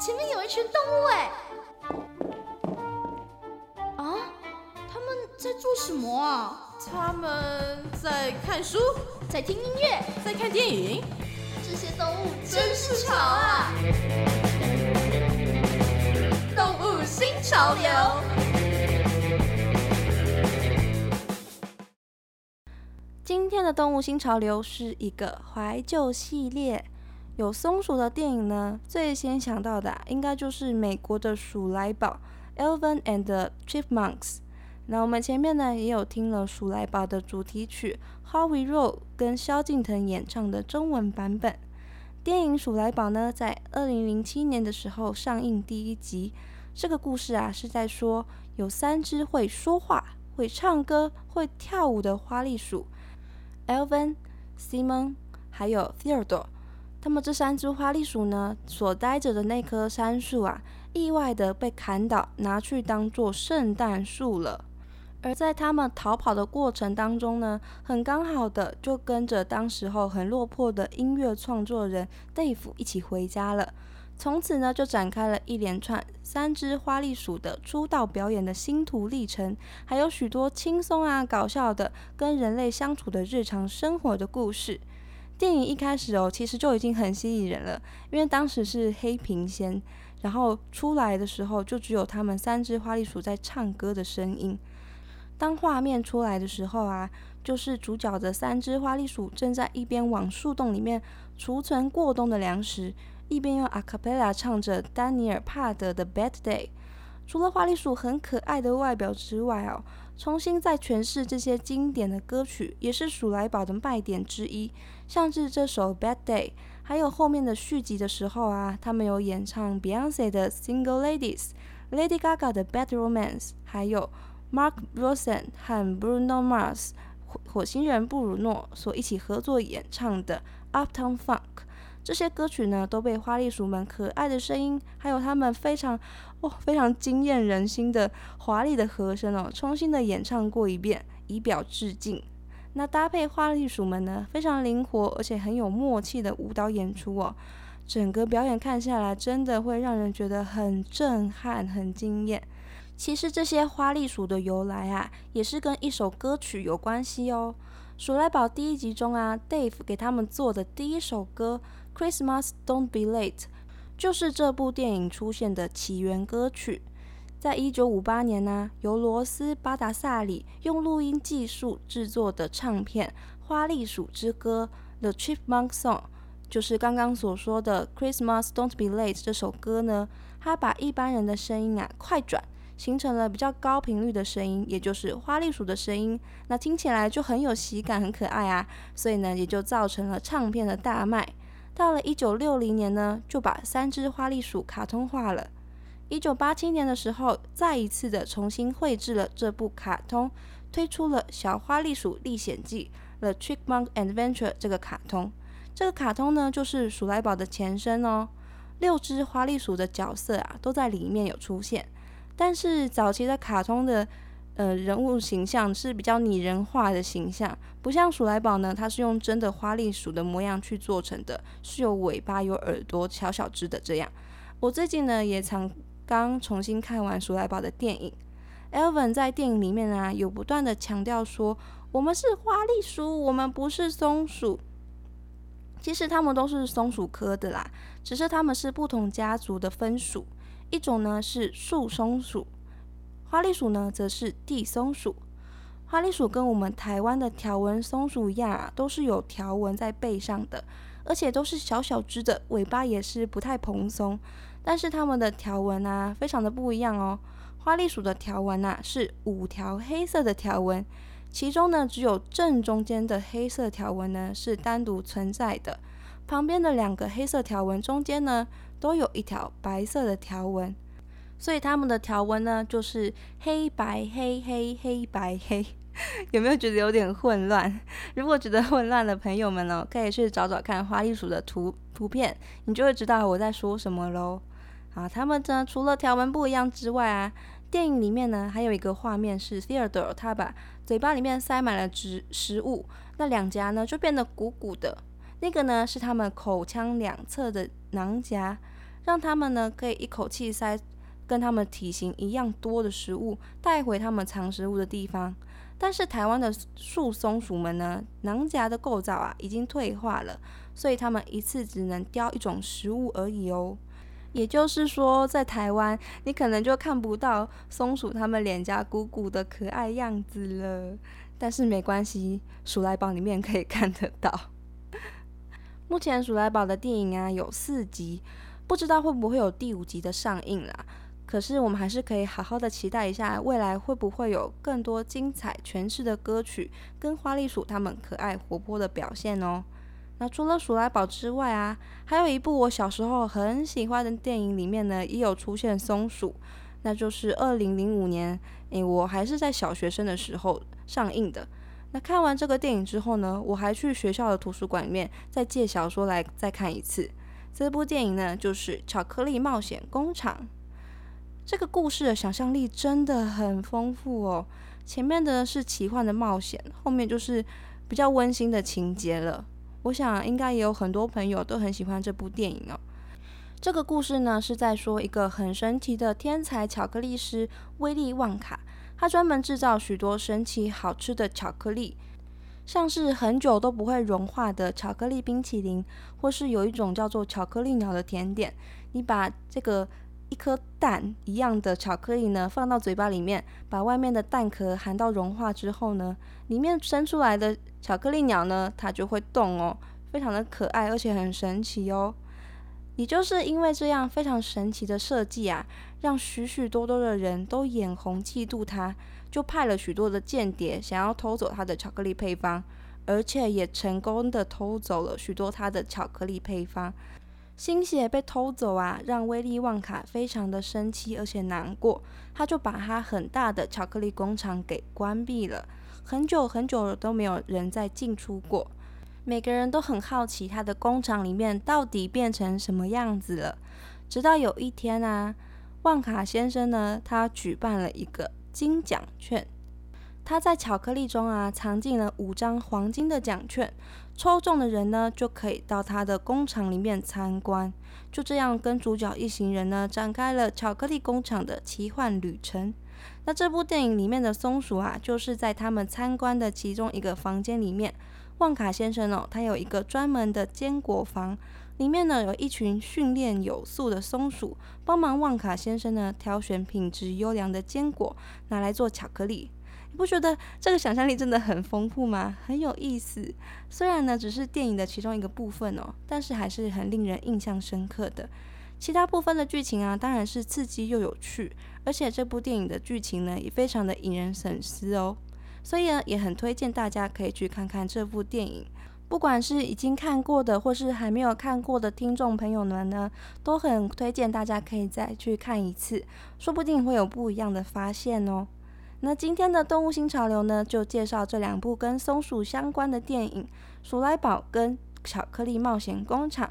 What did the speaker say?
前面有一群动物哎！啊，他们在做什么啊？他们在看书，在听音乐，在看电影。这些动物真是潮啊！动物新潮流。今天的动物新潮流是一个怀旧系列，有松鼠的电影呢，最先想到的应该就是美国的鼠来宝 （Elvin and the Chipmunks）。那我们前面呢也有听了鼠来宝的主题曲《How We Roll》跟萧敬腾演唱的中文版本。电影《鼠来宝》呢，在二零零七年的时候上映第一集。这个故事啊，是在说有三只会说话、会唱歌、会跳舞的花栗鼠。Elvin、Simon 还有 Theodore，他们这三只花栗鼠呢，所待着的那棵杉树啊，意外的被砍倒，拿去当做圣诞树了。而在他们逃跑的过程当中呢，很刚好的就跟着当时候很落魄的音乐创作人 Dave 一起回家了。从此呢，就展开了一连串三只花栗鼠的出道表演的星途历程，还有许多轻松啊、搞笑的跟人类相处的日常生活的故事。电影一开始哦，其实就已经很吸引人了，因为当时是黑屏先，然后出来的时候就只有他们三只花栗鼠在唱歌的声音。当画面出来的时候啊，就是主角的三只花栗鼠正在一边往树洞里面储存过冬的粮食。一边用阿卡贝拉唱着丹尼尔·帕德的《Bad Day》，除了花栗鼠很可爱的外表之外哦，重新再诠释这些经典的歌曲，也是鼠来宝的卖点之一。像是这首《Bad Day》，还有后面的续集的时候啊，他们有演唱 Beyonce 的《Single Ladies》、Lady Gaga 的《Bad Romance》，还有 Mark Ronson 和 Bruno Mars 火火星人布鲁诺所一起合作演唱的《Uptown Funk》。这些歌曲呢，都被花栗鼠们可爱的声音，还有他们非常哦非常惊艳人心的华丽的和声哦，重新的演唱过一遍，以表致敬。那搭配花栗鼠们呢，非常灵活而且很有默契的舞蹈演出哦，整个表演看下来，真的会让人觉得很震撼、很惊艳。其实这些花栗鼠的由来啊，也是跟一首歌曲有关系哦。鼠来宝第一集中啊，Dave 给他们做的第一首歌。Christmas Don't Be Late，就是这部电影出现的起源歌曲。在一九五八年呢，由罗斯巴达萨里用录音技术制作的唱片《花栗鼠之歌》The Chipmunk Song，就是刚刚所说的 Christmas Don't Be Late 这首歌呢，它把一般人的声音啊快转，形成了比较高频率的声音，也就是花栗鼠的声音。那听起来就很有喜感，很可爱啊，所以呢，也就造成了唱片的大卖。到了一九六零年呢，就把三只花栗鼠卡通化了。一九八七年的时候，再一次的重新绘制了这部卡通，推出了《小花栗鼠历险记》The Chipmunk Adventure 这个卡通。这个卡通呢，就是鼠来宝的前身哦。六只花栗鼠的角色啊，都在里面有出现。但是早期的卡通的。呃，人物形象是比较拟人化的形象，不像鼠来宝呢，它是用真的花栗鼠的模样去做成的，是有尾巴、有耳朵、小小只的这样。我最近呢也常刚重新看完鼠来宝的电影，Elvin 在电影里面啊有不断的强调说，我们是花栗鼠，我们不是松鼠。其实他们都是松鼠科的啦，只是他们是不同家族的分属，一种呢是树松鼠。花栗鼠呢，则是地松鼠。花栗鼠跟我们台湾的条纹松鼠一样啊，都是有条纹在背上的，而且都是小小只的，尾巴也是不太蓬松。但是它们的条纹啊，非常的不一样哦。花栗鼠的条纹啊，是五条黑色的条纹，其中呢，只有正中间的黑色条纹呢是单独存在的，旁边的两个黑色条纹中间呢，都有一条白色的条纹。所以他们的条纹呢，就是黑白黑黑黑白黑，有没有觉得有点混乱？如果觉得混乱的朋友们呢，可以去找找看花栗鼠的图图片，你就会知道我在说什么喽。好，他们呢除了条纹不一样之外啊，电影里面呢还有一个画面是 Theodore，他把嘴巴里面塞满了食食物，那两颊呢就变得鼓鼓的，那个呢是他们口腔两侧的囊夹。让他们呢可以一口气塞跟他们体型一样多的食物带回他们藏食物的地方。但是台湾的树松鼠们呢，囊夹的构造啊已经退化了，所以它们一次只能叼一种食物而已哦。也就是说，在台湾你可能就看不到松鼠它们脸颊鼓鼓的可爱样子了。但是没关系，鼠来宝里面可以看得到。目前鼠来宝的电影啊有四集，不知道会不会有第五集的上映啦。可是我们还是可以好好的期待一下，未来会不会有更多精彩诠释的歌曲，跟花栗鼠他们可爱活泼的表现哦。那除了鼠来宝之外啊，还有一部我小时候很喜欢的电影里面呢，也有出现松鼠，那就是二零零五年，诶，我还是在小学生的时候上映的。那看完这个电影之后呢，我还去学校的图书馆里面再借小说来再看一次。这部电影呢，就是《巧克力冒险工厂》。这个故事的想象力真的很丰富哦。前面的是奇幻的冒险，后面就是比较温馨的情节了。我想应该也有很多朋友都很喜欢这部电影哦。这个故事呢是在说一个很神奇的天才巧克力师威利旺卡，它专门制造许多神奇好吃的巧克力，像是很久都不会融化的巧克力冰淇淋，或是有一种叫做巧克力鸟的甜点。你把这个一颗蛋一样的巧克力呢放到嘴巴里面，把外面的蛋壳含到融化之后呢，里面生出来的。巧克力鸟呢，它就会动哦，非常的可爱，而且很神奇哦。也就是因为这样非常神奇的设计啊，让许许多多的人都眼红嫉妒他，就派了许多的间谍想要偷走他的巧克力配方，而且也成功的偷走了许多他的巧克力配方。心血被偷走啊，让威利旺卡非常的生气，而且难过，他就把他很大的巧克力工厂给关闭了。很久很久都没有人再进出过，每个人都很好奇他的工厂里面到底变成什么样子了。直到有一天啊，旺卡先生呢，他举办了一个金奖券，他在巧克力中啊藏进了五张黄金的奖券，抽中的人呢就可以到他的工厂里面参观。就这样，跟主角一行人呢展开了巧克力工厂的奇幻旅程。那这部电影里面的松鼠啊，就是在他们参观的其中一个房间里面。旺卡先生哦，他有一个专门的坚果房，里面呢有一群训练有素的松鼠，帮忙旺卡先生呢挑选品质优良的坚果，拿来做巧克力。你不觉得这个想象力真的很丰富吗？很有意思。虽然呢只是电影的其中一个部分哦，但是还是很令人印象深刻的。其他部分的剧情啊，当然是刺激又有趣，而且这部电影的剧情呢，也非常的引人深思哦。所以呢，也很推荐大家可以去看看这部电影。不管是已经看过的，或是还没有看过的听众朋友们呢，都很推荐大家可以再去看一次，说不定会有不一样的发现哦。那今天的动物新潮流呢，就介绍这两部跟松鼠相关的电影《鼠来宝》跟《巧克力冒险工厂》。